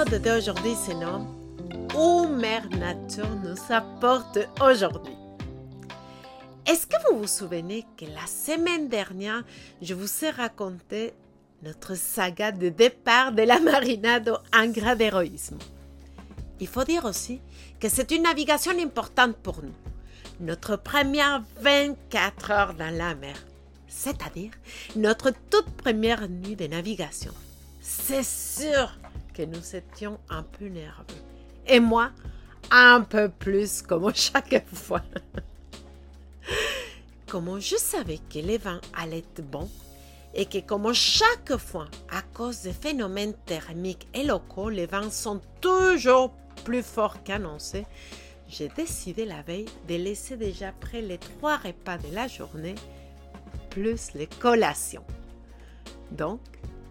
L'épisode d'aujourd'hui se nomme Où Mère Nature nous apporte aujourd'hui? Est-ce que vous vous souvenez que la semaine dernière, je vous ai raconté notre saga de départ de la Marinado en grade d'héroïsme? Il faut dire aussi que c'est une navigation importante pour nous. Notre première 24 heures dans la mer, c'est-à-dire notre toute première nuit de navigation. C'est sûr nous étions un peu nerveux. Et moi, un peu plus comme chaque fois. Comme je savais que les vents allaient être bons et que comme chaque fois, à cause des phénomènes thermiques et locaux, les vents sont toujours plus forts qu'annoncé, j'ai décidé la veille de laisser déjà près les trois repas de la journée, plus les collations. Donc,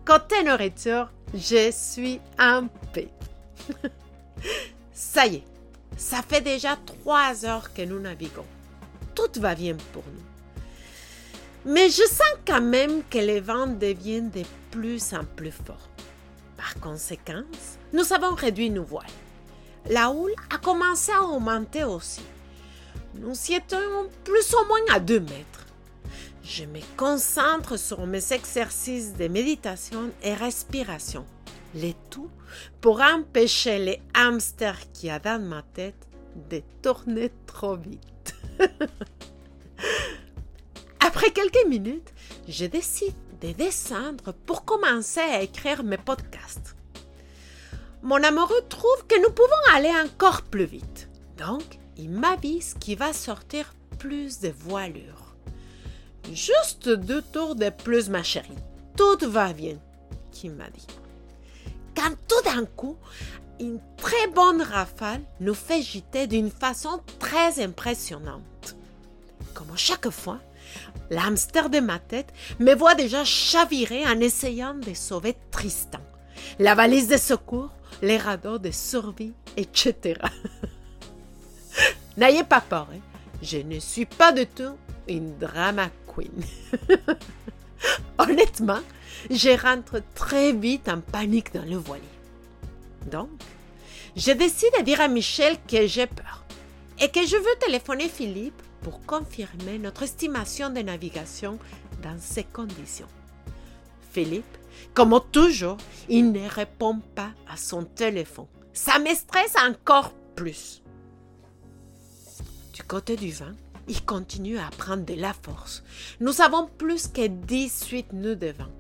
côté nourriture, je suis en paix. Ça y est, ça fait déjà trois heures que nous naviguons. Tout va bien pour nous. Mais je sens quand même que les vents deviennent de plus en plus forts. Par conséquent, nous avons réduit nos voiles. La houle a commencé à augmenter aussi. Nous y étions plus ou moins à deux mètres. Je me concentre sur mes exercices de méditation et respiration. Le tout pour empêcher les hamsters qui a dans ma tête de tourner trop vite. Après quelques minutes, je décide de descendre pour commencer à écrire mes podcasts. Mon amoureux trouve que nous pouvons aller encore plus vite. Donc, il m'avise qu'il va sortir plus de voilure. Juste deux tours de plus, ma chérie. Tout va bien, qu'il m'a dit. Quand tout d'un coup, une très bonne rafale nous fait gîter d'une façon très impressionnante. Comme chaque fois, l'hamster de ma tête me voit déjà chavirer en essayant de sauver Tristan, la valise de secours, les radeaux de survie, etc. N'ayez pas peur, hein. Je ne suis pas du tout une drama queen. Honnêtement, je rentre très vite en panique dans le voilier. Donc, je décide de dire à Michel que j'ai peur et que je veux téléphoner Philippe pour confirmer notre estimation de navigation dans ces conditions. Philippe, comme toujours, il ne répond pas à son téléphone. Ça me stresse encore plus. Du côté du vent, il continue à prendre de la force. Nous avons plus que 18 nœuds de vent.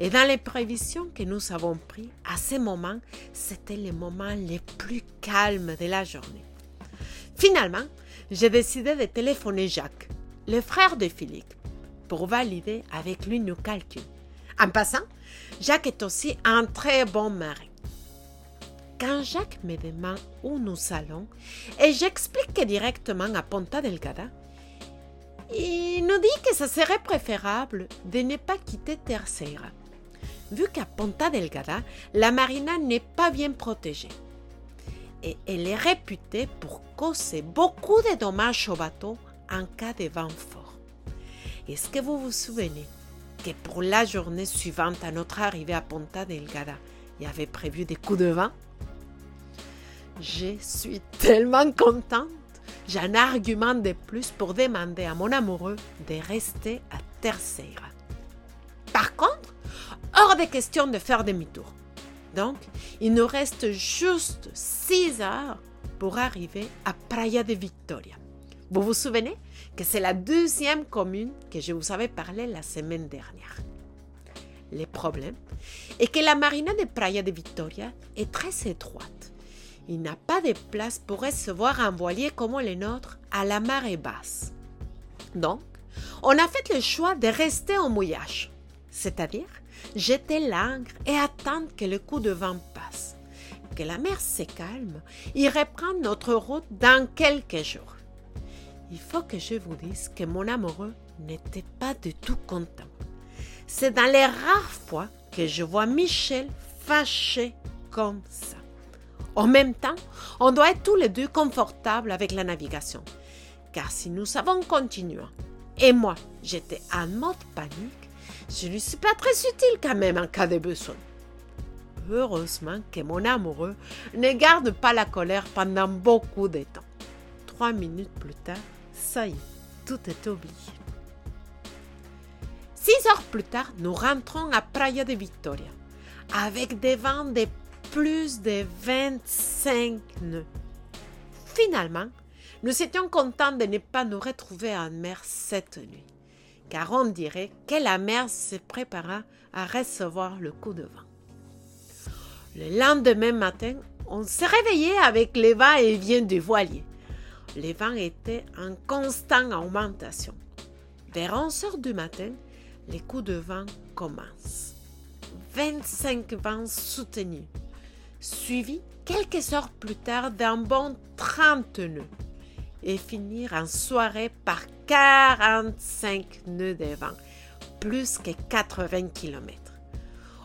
Et dans les prévisions que nous avons prises, à ce moment, c'était le moment les plus calmes de la journée. Finalement, j'ai décidé de téléphoner Jacques, le frère de Philippe, pour valider avec lui nos calculs. En passant, Jacques est aussi un très bon marin. Quand Jacques me demande où nous allons et j'explique directement à Ponta Delgada, il nous dit que ce serait préférable de ne pas quitter Terceira vu qu'à Ponta Delgada, la marina n'est pas bien protégée. Et elle est réputée pour causer beaucoup de dommages au bateau en cas de vent fort. Est-ce que vous vous souvenez que pour la journée suivante à notre arrivée à Ponta Delgada, il y avait prévu des coups de vent? Je suis tellement contente. J'ai un argument de plus pour demander à mon amoureux de rester à Terceira. Par contre, hors de question de faire demi-tour. Donc, il nous reste juste 6 heures pour arriver à Praia de Victoria. Vous vous souvenez que c'est la deuxième commune que je vous avais parlé la semaine dernière. Le problème est que la marina de Praia de Victoria est très étroite. Il n'a pas de place pour recevoir un voilier comme le nôtre à la marée basse. Donc, on a fait le choix de rester au mouillage, c'est-à-dire jeter l'ancre et attendre que le coup de vent passe, que la mer se calme et reprendre notre route dans quelques jours. Il faut que je vous dise que mon amoureux n'était pas du tout content. C'est dans les rares fois que je vois Michel fâché comme ça. En même temps, on doit être tous les deux confortables avec la navigation. Car si nous avons continué, et moi j'étais en mode panique, je ne suis pas très utile quand même en cas de besoin. Heureusement que mon amoureux ne garde pas la colère pendant beaucoup de temps. Trois minutes plus tard, ça y est, tout est oublié. Six heures plus tard, nous rentrons à Praia de Victoria, avec des vents de plus de 25 nœuds. Finalement, nous étions contents de ne pas nous retrouver en mer cette nuit, car on dirait que la mer se prépara à recevoir le coup de vent. Le lendemain matin, on s'est réveillé avec les va-et-vient du voilier. Les vents étaient en constante augmentation. Vers 11 heures du matin, les coups de vent commencent. 25 vents soutenus, suivis quelques heures plus tard d'un bon 30 nœuds, et finir en soirée par 45 nœuds de vent, plus que 80 km.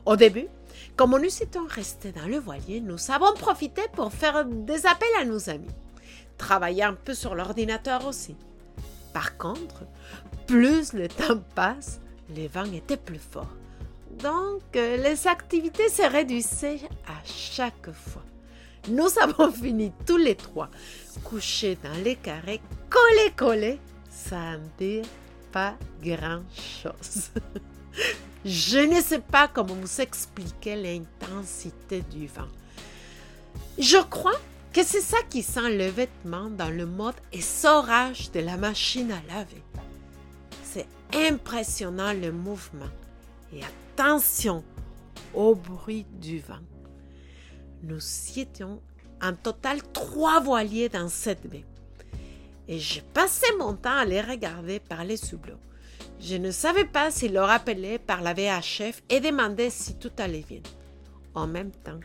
Au début, comme nous étions restés dans le voilier, nous avons profité pour faire des appels à nos amis, travailler un peu sur l'ordinateur aussi. Par contre, plus le temps passe, les vents étaient plus forts. Donc, euh, les activités se réduisaient à chaque fois. Nous avons fini tous les trois couchés dans les carrés, collés, collés, sans dire pas grand-chose. Je ne sais pas comment vous expliquer l'intensité du vent. Je crois que c'est ça qui sent le vêtement dans le mode essorage de la machine à laver. C'est impressionnant le mouvement. Et attention au bruit du vent. Nous étions en total trois voiliers dans cette baie. Et j'ai passé mon temps à les regarder par les soublots. Je ne savais pas s'ils leur appelaient par la VHF et demandaient si tout allait bien. En même temps,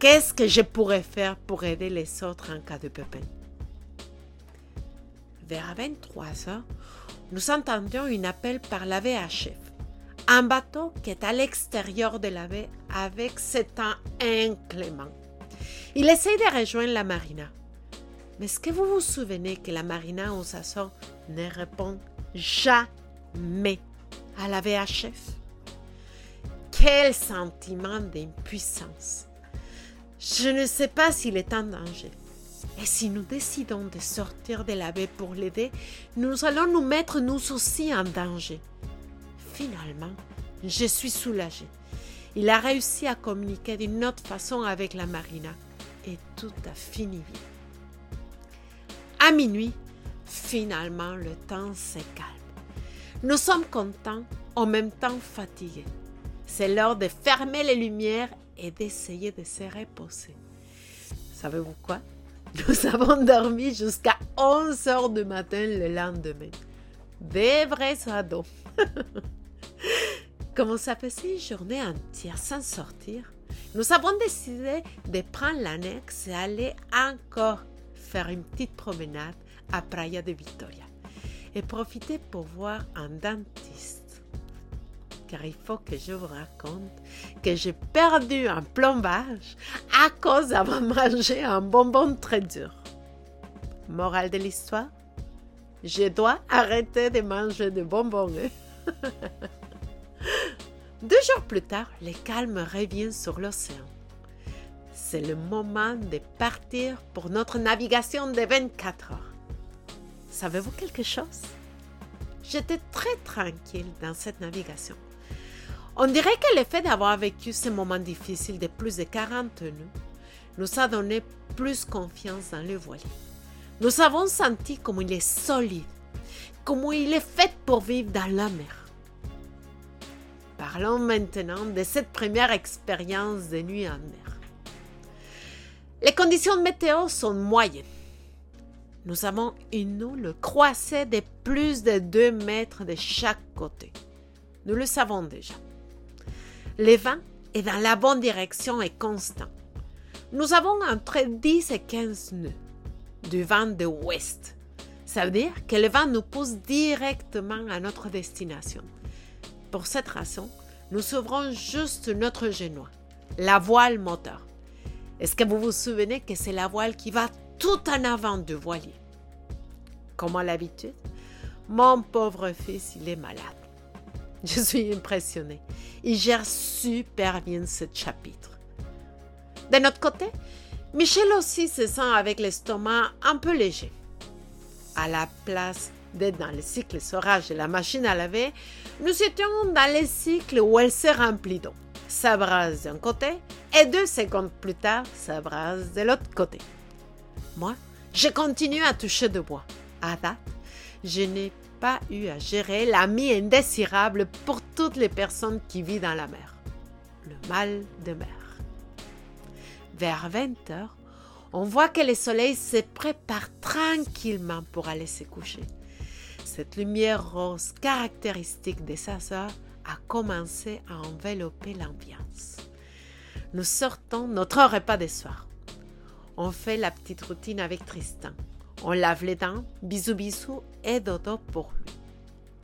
qu'est-ce que je pourrais faire pour aider les autres en cas de pépin? Vers 23 heures, nous entendions un appel par la VHF. Un bateau qui est à l'extérieur de la baie avec ce temps inclément. Il essaye de rejoindre la marina. Mais est-ce que vous vous souvenez que la marina aux Açores ne répond jamais à la VHF? Quel sentiment d'impuissance! Je ne sais pas s'il est en danger. Et si nous décidons de sortir de la baie pour l'aider, nous allons nous mettre nous aussi en danger. Finalement, je suis soulagée. Il a réussi à communiquer d'une autre façon avec la marina et tout a fini bien. À minuit, finalement, le temps se calme. Nous sommes contents, en même temps fatigués. C'est l'heure de fermer les lumières et d'essayer de se reposer. Savez-vous quoi? Nous avons dormi jusqu'à 11 heures du matin le lendemain. Des vrais ados. Comme s'est passé une journée entière sans sortir, nous avons décidé de prendre l'annexe et aller encore faire une petite promenade à Praia de Victoria et profiter pour voir un dentiste car il faut que je vous raconte que j'ai perdu un plombage à cause d'avoir mangé un bonbon très dur. Morale de l'histoire Je dois arrêter de manger de bonbons. Deux jours plus tard, le calme revient sur l'océan. C'est le moment de partir pour notre navigation de 24 heures. Savez-vous quelque chose? J'étais très tranquille dans cette navigation. On dirait que le fait d'avoir vécu ces moments difficiles de plus de 40 nœuds nous a donné plus confiance dans le voilier. Nous avons senti comme il est solide, comme il est fait pour vivre dans la mer. Parlons maintenant de cette première expérience de nuit en mer. Les conditions météo sont moyennes. Nous avons une eau croisée de plus de 2 mètres de chaque côté. Nous le savons déjà. Le vent est dans la bonne direction et constant. Nous avons entre 10 et 15 nœuds du vent de ouest. Ça veut dire que le vent nous pousse directement à notre destination. Pour cette raison, nous ouvrons juste notre génois, la voile moteur. Est-ce que vous vous souvenez que c'est la voile qui va tout en avant du voilier? Comme à l'habitude, mon pauvre fils, il est malade. Je suis impressionnée. Il gère super bien ce chapitre. De notre côté, Michel aussi se sent avec l'estomac un peu léger. À la place d'être dans le cycle sorage de la machine à laver, nous étions dans le cycle où elle se remplit d'eau. Ça d'un côté et deux secondes plus tard, ça de l'autre côté. Moi, je continue à toucher de bois. À date, je n'ai pas eu à gérer l'ami indésirable pour toutes les personnes qui vivent dans la mer, le mal de mer. Vers 20 heures, on voit que le soleil se prépare tranquillement pour aller se coucher. Cette lumière rose caractéristique des heures a commencé à envelopper l'ambiance. Nous sortons notre repas de soir. On fait la petite routine avec Tristan. On lave les dents, bisous bisous et dodo pour lui.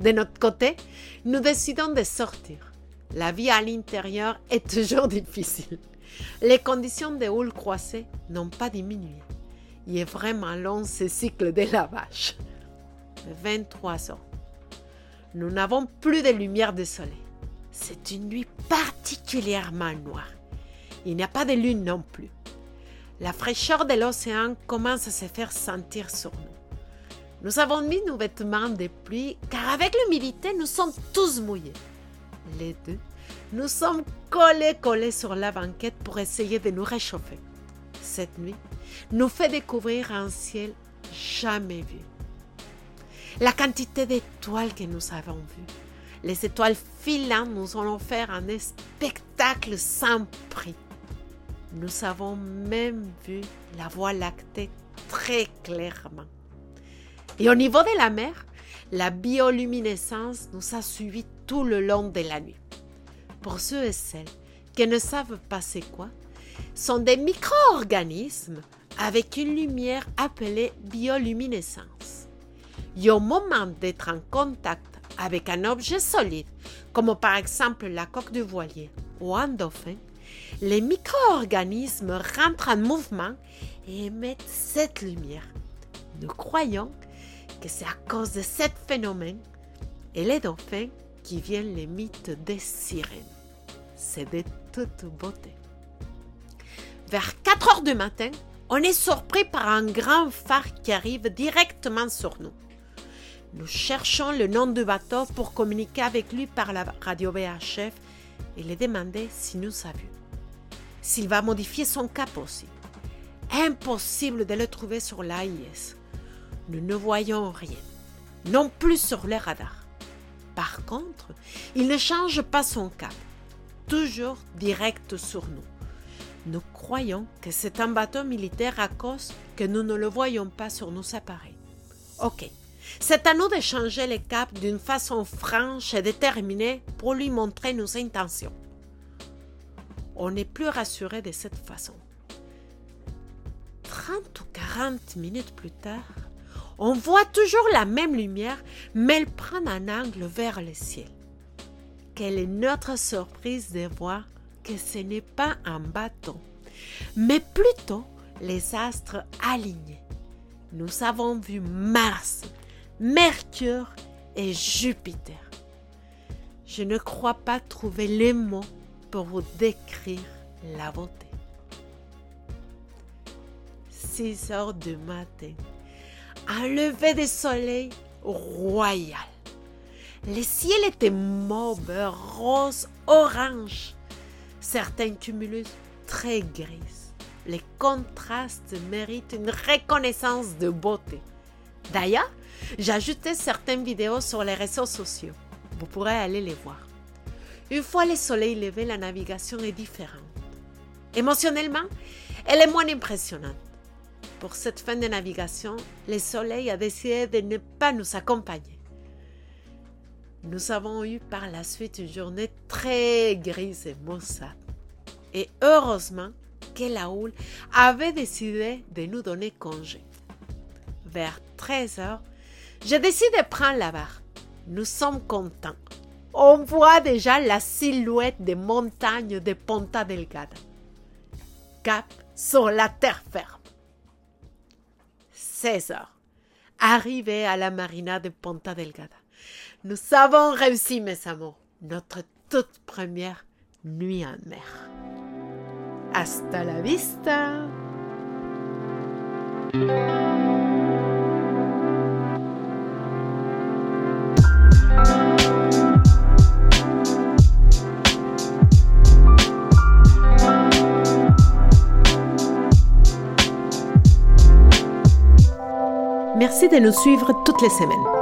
De notre côté, nous décidons de sortir. La vie à l'intérieur est toujours difficile. Les conditions de houle croisée n'ont pas diminué. Il est vraiment long ce cycle de lavage. 23 heures. Nous n'avons plus de lumière de soleil. C'est une nuit particulièrement noire. Il n'y a pas de lune non plus. La fraîcheur de l'océan commence à se faire sentir sur nous. Nous avons mis nos vêtements de pluie car avec l'humidité, nous sommes tous mouillés. Les deux nous sommes collés collés sur la banquette pour essayer de nous réchauffer. Cette nuit nous fait découvrir un ciel jamais vu. La quantité d'étoiles que nous avons vues, les étoiles filantes nous ont offert un spectacle sans prix. Nous avons même vu la voie lactée très clairement. Et au niveau de la mer, la bioluminescence nous a suivis tout le long de la nuit pour ceux et celles qui ne savent pas c'est quoi, sont des micro-organismes avec une lumière appelée bioluminescence. Et au moment d'être en contact avec un objet solide, comme par exemple la coque de voilier ou un dauphin, les micro-organismes rentrent en mouvement et émettent cette lumière. Nous croyons que c'est à cause de ce phénomène et les dauphins qui viennent les mythes des sirènes. C'est de toute beauté. Vers 4 heures du matin, on est surpris par un grand phare qui arrive directement sur nous. Nous cherchons le nom du bateau pour communiquer avec lui par la radio VHF et lui demander si nous savions. S'il va modifier son cap aussi. Impossible de le trouver sur l'AIS. Nous ne voyons rien, non plus sur les radars. Par contre, il ne change pas son cap, toujours direct sur nous. Nous croyons que c'est un bateau militaire à cause que nous ne le voyons pas sur nos appareils. Ok, c'est à nous de changer les caps d'une façon franche et déterminée pour lui montrer nos intentions. On n'est plus rassuré de cette façon. 30 ou 40 minutes plus tard, on voit toujours la même lumière, mais elle prend un angle vers le ciel. Quelle est notre surprise de voir que ce n'est pas un bâton, mais plutôt les astres alignés. Nous avons vu Mars, Mercure et Jupiter. Je ne crois pas trouver les mots pour vous décrire la beauté. 6 heures du matin un lever de soleil royal. Le ciel était mauve, rose, orange, certains cumulus très gris. Les contrastes méritent une reconnaissance de beauté. D'ailleurs, ajouté certaines vidéos sur les réseaux sociaux. Vous pourrez aller les voir. Une fois le soleil levé, la navigation est différente. Émotionnellement, elle est moins impressionnante. Pour cette fin de navigation, le soleil a décidé de ne pas nous accompagner. Nous avons eu par la suite une journée très grise et maussade. Et heureusement que la houle avait décidé de nous donner congé. Vers 13 heures, j'ai décidé de prendre la barre. Nous sommes contents. On voit déjà la silhouette des montagnes de Ponta Delgada. Cap sur la terre ferme. 16 heures. Arrivé à la marina de Ponta Delgada. Nous avons réussi, mes amours, notre toute première nuit en mer. Hasta la vista! Merci de nous suivre toutes les semaines.